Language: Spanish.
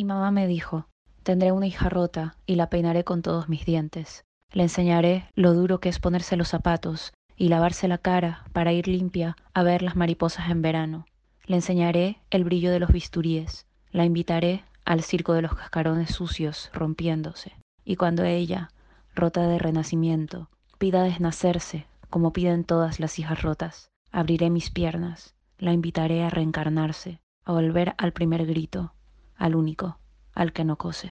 Y mamá me dijo, tendré una hija rota y la peinaré con todos mis dientes. Le enseñaré lo duro que es ponerse los zapatos y lavarse la cara para ir limpia a ver las mariposas en verano. Le enseñaré el brillo de los bisturíes. La invitaré al circo de los cascarones sucios rompiéndose. Y cuando ella, rota de renacimiento, pida desnacerse, como piden todas las hijas rotas, abriré mis piernas, la invitaré a reencarnarse, a volver al primer grito, al único, al que no cose.